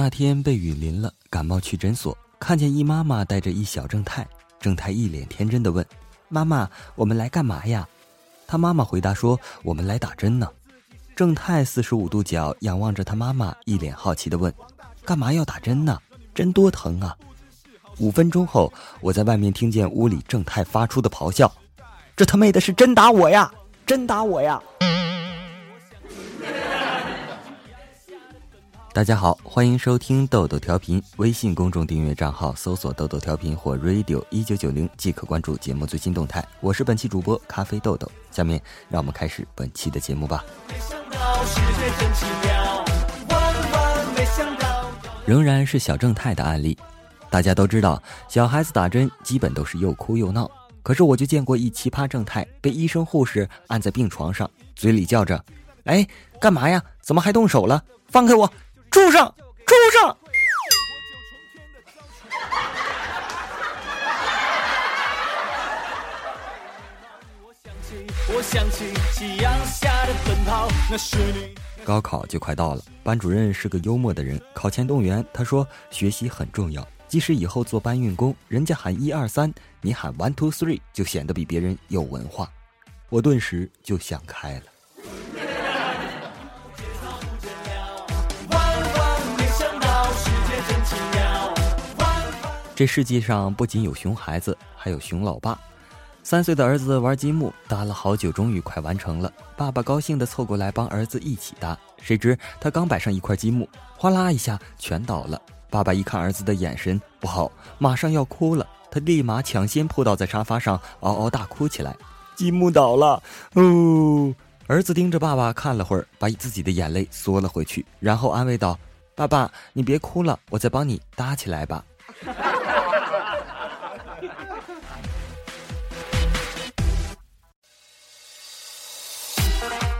那天被雨淋了，感冒去诊所，看见一妈妈带着一小正太，正太一脸天真的问：“妈妈，我们来干嘛呀？”他妈妈回答说：“我们来打针呢。”正太四十五度角仰望着他妈妈，一脸好奇的问：“干嘛要打针呢？针多疼啊！”五分钟后，我在外面听见屋里正太发出的咆哮：“这他妹的是真打我呀！真打我呀！”大家好，欢迎收听豆豆调频。微信公众订阅账号搜索“豆豆调频”或 “radio 一九九零”即可关注节目最新动态。我是本期主播咖啡豆豆。下面让我们开始本期的节目吧。没想到世界真奇妙，万万没想到仍然是小正太的案例。大家都知道，小孩子打针基本都是又哭又闹。可是我就见过一奇葩正太，被医生护士按在病床上，嘴里叫着：“哎，干嘛呀？怎么还动手了？放开我！”住上，住上！高考就快到了，班主任是个幽默的人。考前动员，他说：“学习很重要，即使以后做搬运工，人家喊一二三，你喊 one two three，就显得比别人有文化。”我顿时就想开了。这世界上不仅有熊孩子，还有熊老爸。三岁的儿子玩积木，搭了好久，终于快完成了。爸爸高兴地凑过来帮儿子一起搭，谁知他刚摆上一块积木，哗啦一下全倒了。爸爸一看儿子的眼神不好，马上要哭了，他立马抢先扑倒在沙发上，嗷嗷大哭起来。积木倒了，哦！儿子盯着爸爸看了会儿，把自己的眼泪缩了回去，然后安慰道：“爸爸，你别哭了，我再帮你搭起来吧。”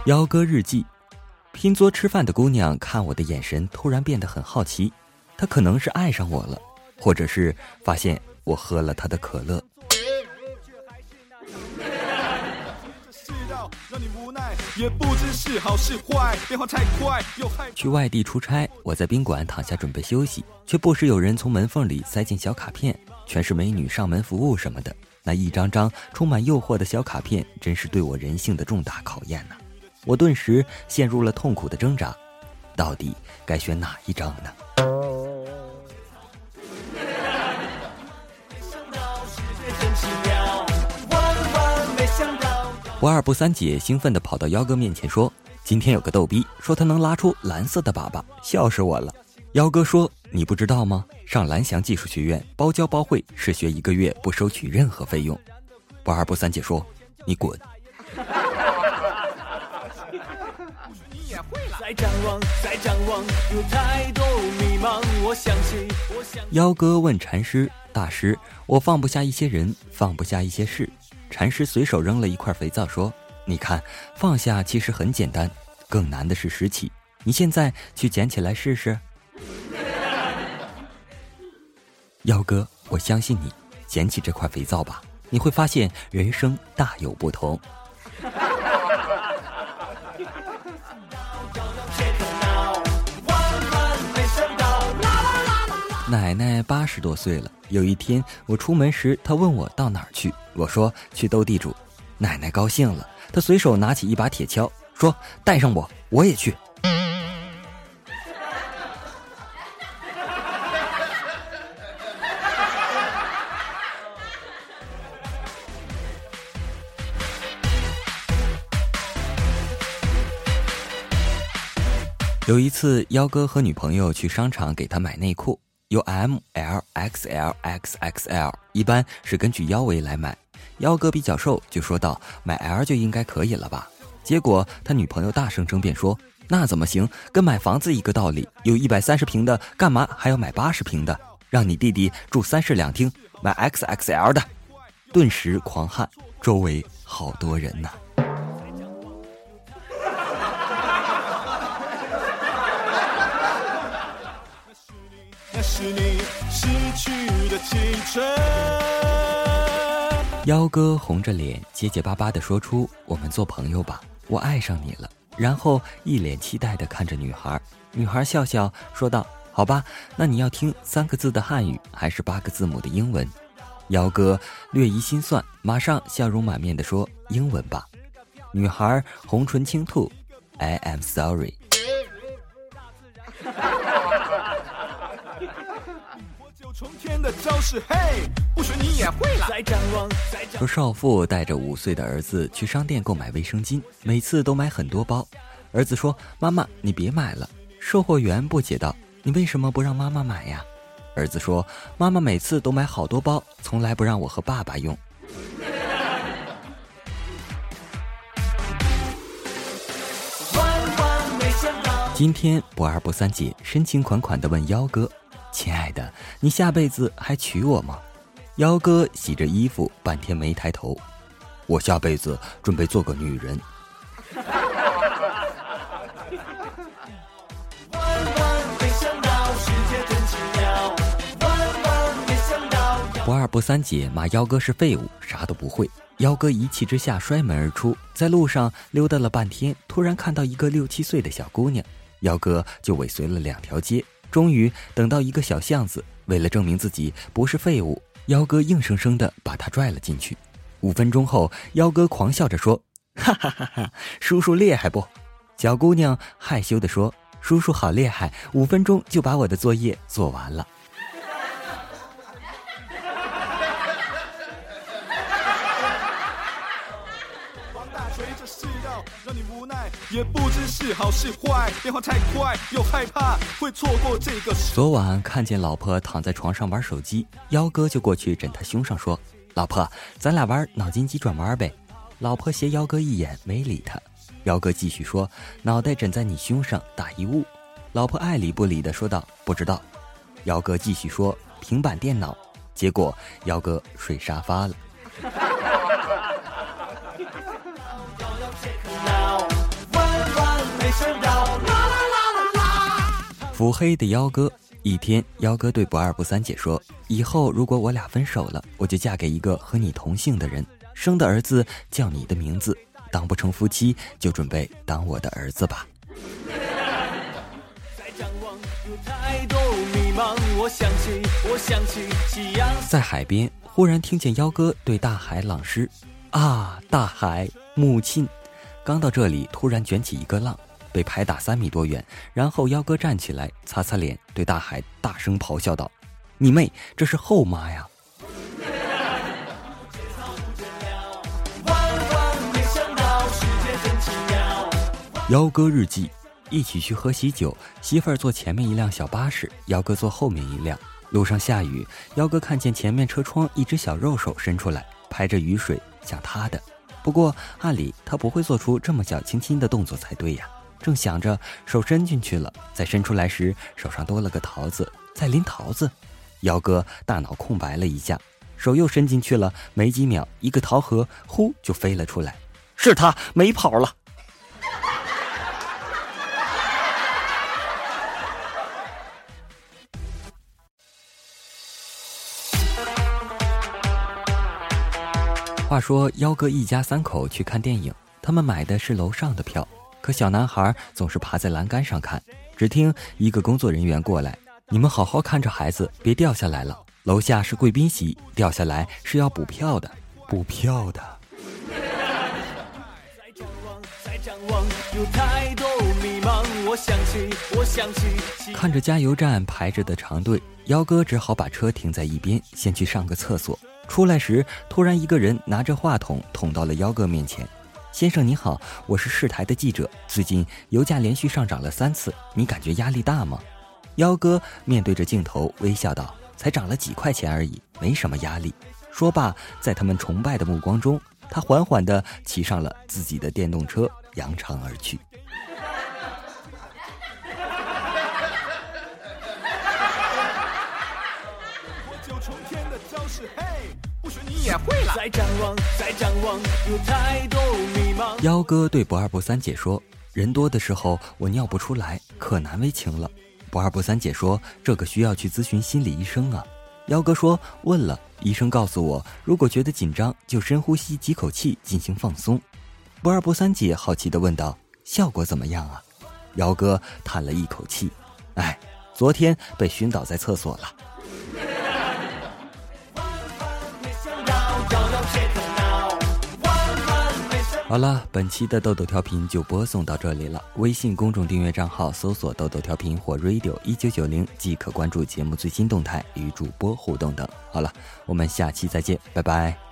幺哥日记，拼桌吃饭的姑娘看我的眼神突然变得很好奇，她可能是爱上我了，或者是发现我喝了她的可乐。去外地出差，我在宾馆躺下准备休息，却不时有人从门缝里塞进小卡片，全是美女上门服务什么的。那一张张充满诱惑的小卡片，真是对我人性的重大考验呐！我顿时陷入了痛苦的挣扎，到底该选哪一张呢？不二不三姐兴奋地跑到幺哥面前说：“今天有个逗逼说他能拉出蓝色的粑粑，笑死我了。”幺哥说：“你不知道吗？上蓝翔技术学院包教包会，试学一个月不收取任何费用。”不二不三姐说：“你滚。”再展望，再展望，有太多迷茫。我相信，我想。妖哥问禅师：“大师，我放不下一些人，放不下一些事。”禅师随手扔了一块肥皂，说：“你看，放下其实很简单，更难的是拾起。你现在去捡起来试试。” 妖哥，我相信你，捡起这块肥皂吧，你会发现人生大有不同。奶奶八十多岁了。有一天我出门时，她问我到哪儿去，我说去斗地主。奶奶高兴了，她随手拿起一把铁锹，说：“带上我，我也去。”有一次，幺哥和女朋友去商场给他买内裤。有 M、L、XL、XXL，一般是根据腰围来买。腰哥比较瘦，就说道：“买 L 就应该可以了吧？”结果他女朋友大声争辩说：“那怎么行？跟买房子一个道理。有一百三十平的，干嘛还要买八十平的？让你弟弟住三室两厅，买 XXL 的。”顿时狂汗，周围好多人呐。幺哥红着脸结结巴巴的说出：“我们做朋友吧，我爱上你了。”然后一脸期待的看着女孩，女孩笑笑说道：“好吧，那你要听三个字的汉语还是八个字母的英文？幺哥略一心算，马上笑容满面地说：“英文吧。”女孩红唇轻吐：“I am sorry。”说少妇带着五岁的儿子去商店购买卫生巾，每次都买很多包。儿子说：“妈妈，你别买了。”售货员不解道：“你为什么不让妈妈买呀？”儿子说：“妈妈每次都买好多包，从来不让我和爸爸用。”今天不二不三姐深情款款地问幺哥：“亲爱的，你下辈子还娶我吗？”幺哥洗着衣服，半天没抬头：“我下辈子准备做个女人。”不二不三姐骂幺哥是废物，啥都不会。幺哥一气之下摔门而出，在路上溜达了半天，突然看到一个六七岁的小姑娘，幺哥就尾随了两条街，终于等到一个小巷子。为了证明自己不是废物，幺哥硬生生的把他拽了进去。五分钟后，幺哥狂笑着说：“ 哈哈哈哈，叔叔厉害不？” 小姑娘害羞的说：“叔叔好厉害，五分钟就把我的作业做完了。”也不知是好是坏，变化太快，又害怕会错过这个。昨晚看见老婆躺在床上玩手机，幺哥就过去枕她胸上说：“老婆，咱俩玩脑筋急转弯呗。”老婆斜幺哥一眼，没理他。幺哥继续说：“脑袋枕在你胸上打一物。”老婆爱理不理的说道：“不知道。”幺哥继续说：“平板电脑。”结果幺哥睡沙发了。腹黑的幺哥，一天，幺哥对不二不三姐说：“以后如果我俩分手了，我就嫁给一个和你同姓的人，生的儿子叫你的名字，当不成夫妻就准备当我的儿子吧。”在海边，忽然听见幺哥对大海朗诗：“啊，大海，母亲。”刚到这里，突然卷起一个浪。被拍打三米多远，然后幺哥站起来，擦擦脸，对大海大声咆哮道：“你妹，这是后妈呀！”幺哥日记：一起去喝喜酒，媳妇儿坐前面一辆小巴士，幺哥坐后面一辆。路上下雨，幺哥看见前面车窗一只小肉手伸出来，拍着雨水，像他的。不过按理他不会做出这么小亲亲的动作才对呀。正想着，手伸进去了，在伸出来时，手上多了个桃子，在拎桃子。幺哥大脑空白了一下，手又伸进去了，没几秒，一个桃核呼就飞了出来，是他没跑了。话说，幺哥一家三口去看电影，他们买的是楼上的票。可小男孩总是爬在栏杆上看，只听一个工作人员过来：“你们好好看着孩子，别掉下来了。楼下是贵宾席，掉下来是要补票的，补票的。”看着加油站排着的长队，幺哥只好把车停在一边，先去上个厕所。出来时，突然一个人拿着话筒捅到了幺哥面前。先生你好，我是市台的记者。最近油价连续上涨了三次，你感觉压力大吗？幺哥面对着镜头微笑道：“才涨了几块钱而已，没什么压力。”说罢，在他们崇拜的目光中，他缓缓地骑上了自己的电动车，扬长而去。幺哥对不二不三姐说：“人多的时候我尿不出来，可难为情了。”不二不三姐说：“这个需要去咨询心理医生啊。”幺哥说：“问了，医生告诉我，如果觉得紧张，就深呼吸几口气进行放松。”不二不三姐好奇的问道：“效果怎么样啊？”幺哥叹了一口气：“哎，昨天被熏倒在厕所了。好了，本期的豆豆调频就播送到这里了。微信公众订阅账号搜索“豆豆调频”或 “radio 一九九零”即可关注节目最新动态与主播互动等。好了，我们下期再见，拜拜。